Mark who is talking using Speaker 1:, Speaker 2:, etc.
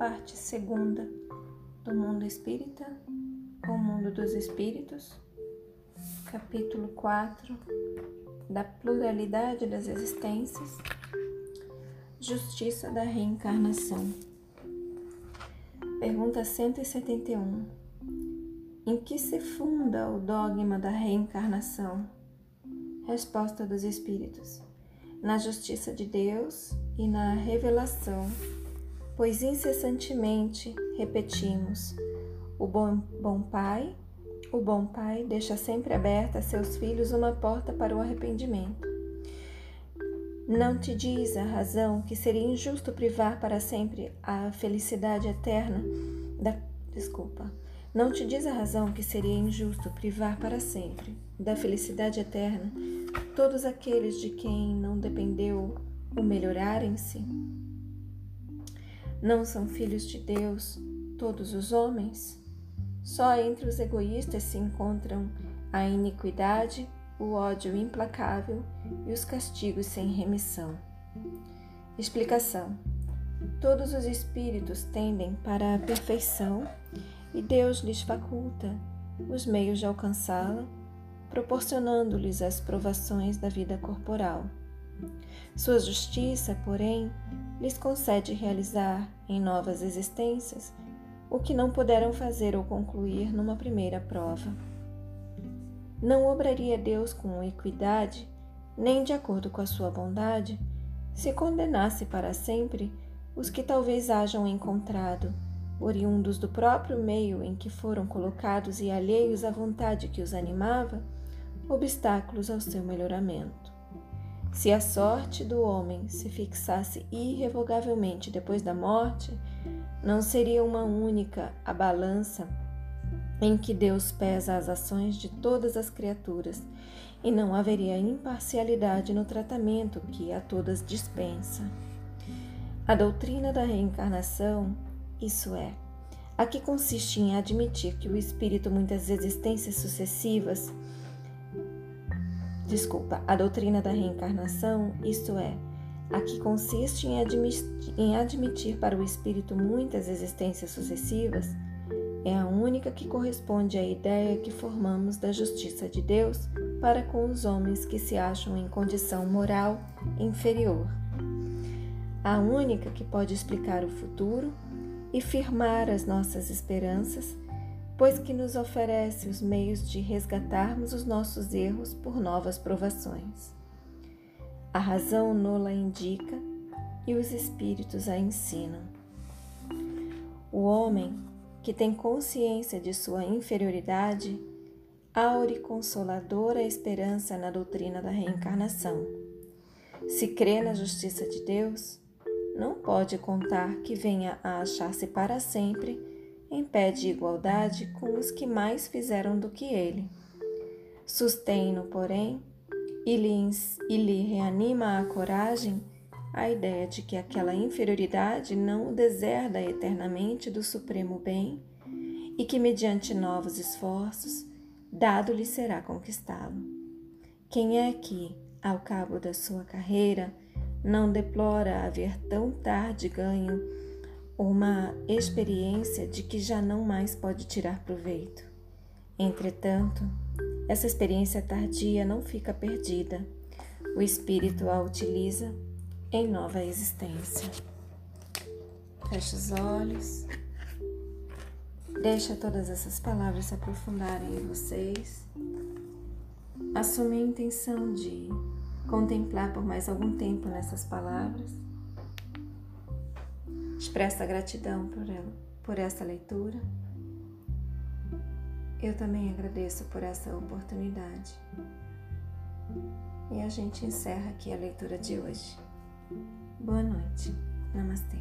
Speaker 1: parte segunda do mundo espírita, o mundo dos espíritos, capítulo 4 da pluralidade das existências, justiça da reencarnação. Pergunta 171. Em que se funda o dogma da reencarnação? Resposta dos Espíritos: Na justiça de Deus e na revelação, pois incessantemente repetimos: o bom, bom Pai, o bom Pai deixa sempre aberta a seus filhos uma porta para o arrependimento. Não te diz a razão que seria injusto privar para sempre a felicidade eterna da desculpa. Não te diz a razão que seria injusto privar para sempre da felicidade eterna todos aqueles de quem não dependeu o melhorarem-se? Não são filhos de Deus todos os homens? Só entre os egoístas se encontram a iniquidade, o ódio implacável e os castigos sem remissão. Explicação: Todos os espíritos tendem para a perfeição e Deus lhes faculta os meios de alcançá-la, proporcionando-lhes as provações da vida corporal. Sua justiça, porém, lhes concede realizar em novas existências o que não puderam fazer ou concluir numa primeira prova. Não obraria Deus com equidade, nem de acordo com a sua bondade, se condenasse para sempre os que talvez hajam encontrado, oriundos do próprio meio em que foram colocados e alheios à vontade que os animava, obstáculos ao seu melhoramento. Se a sorte do homem se fixasse irrevogavelmente depois da morte, não seria uma única a balança em que Deus pesa as ações de todas as criaturas, e não haveria imparcialidade no tratamento que a todas dispensa. A doutrina da reencarnação, isso é, a que consiste em admitir que o espírito, muitas existências sucessivas, desculpa, a doutrina da reencarnação, isto é, a que consiste em admitir, em admitir para o espírito muitas existências sucessivas, é a única que corresponde à ideia que formamos da justiça de Deus para com os homens que se acham em condição moral inferior. A única que pode explicar o futuro e firmar as nossas esperanças, pois que nos oferece os meios de resgatarmos os nossos erros por novas provações. A razão nola indica e os espíritos a ensinam. O homem que tem consciência de sua inferioridade aure consoladora esperança na doutrina da reencarnação. Se crê na justiça de Deus, não pode contar que venha a achar-se para sempre em pé de igualdade com os que mais fizeram do que ele. Sustém-no, porém, e lhe, e lhe reanima a coragem a ideia de que aquela inferioridade não o deserda eternamente do supremo bem e que, mediante novos esforços, dado-lhe será conquistá-lo. Quem é que, ao cabo da sua carreira, não deplora haver tão tarde ganho uma experiência de que já não mais pode tirar proveito? Entretanto, essa experiência tardia não fica perdida. O espírito a utiliza em nova existência. Feche os olhos. Deixa todas essas palavras se aprofundarem em vocês. Assume a intenção de contemplar por mais algum tempo nessas palavras. Expressa gratidão por, ela, por essa leitura. Eu também agradeço por essa oportunidade. E a gente encerra aqui a leitura de hoje. Boa noite. Namastê.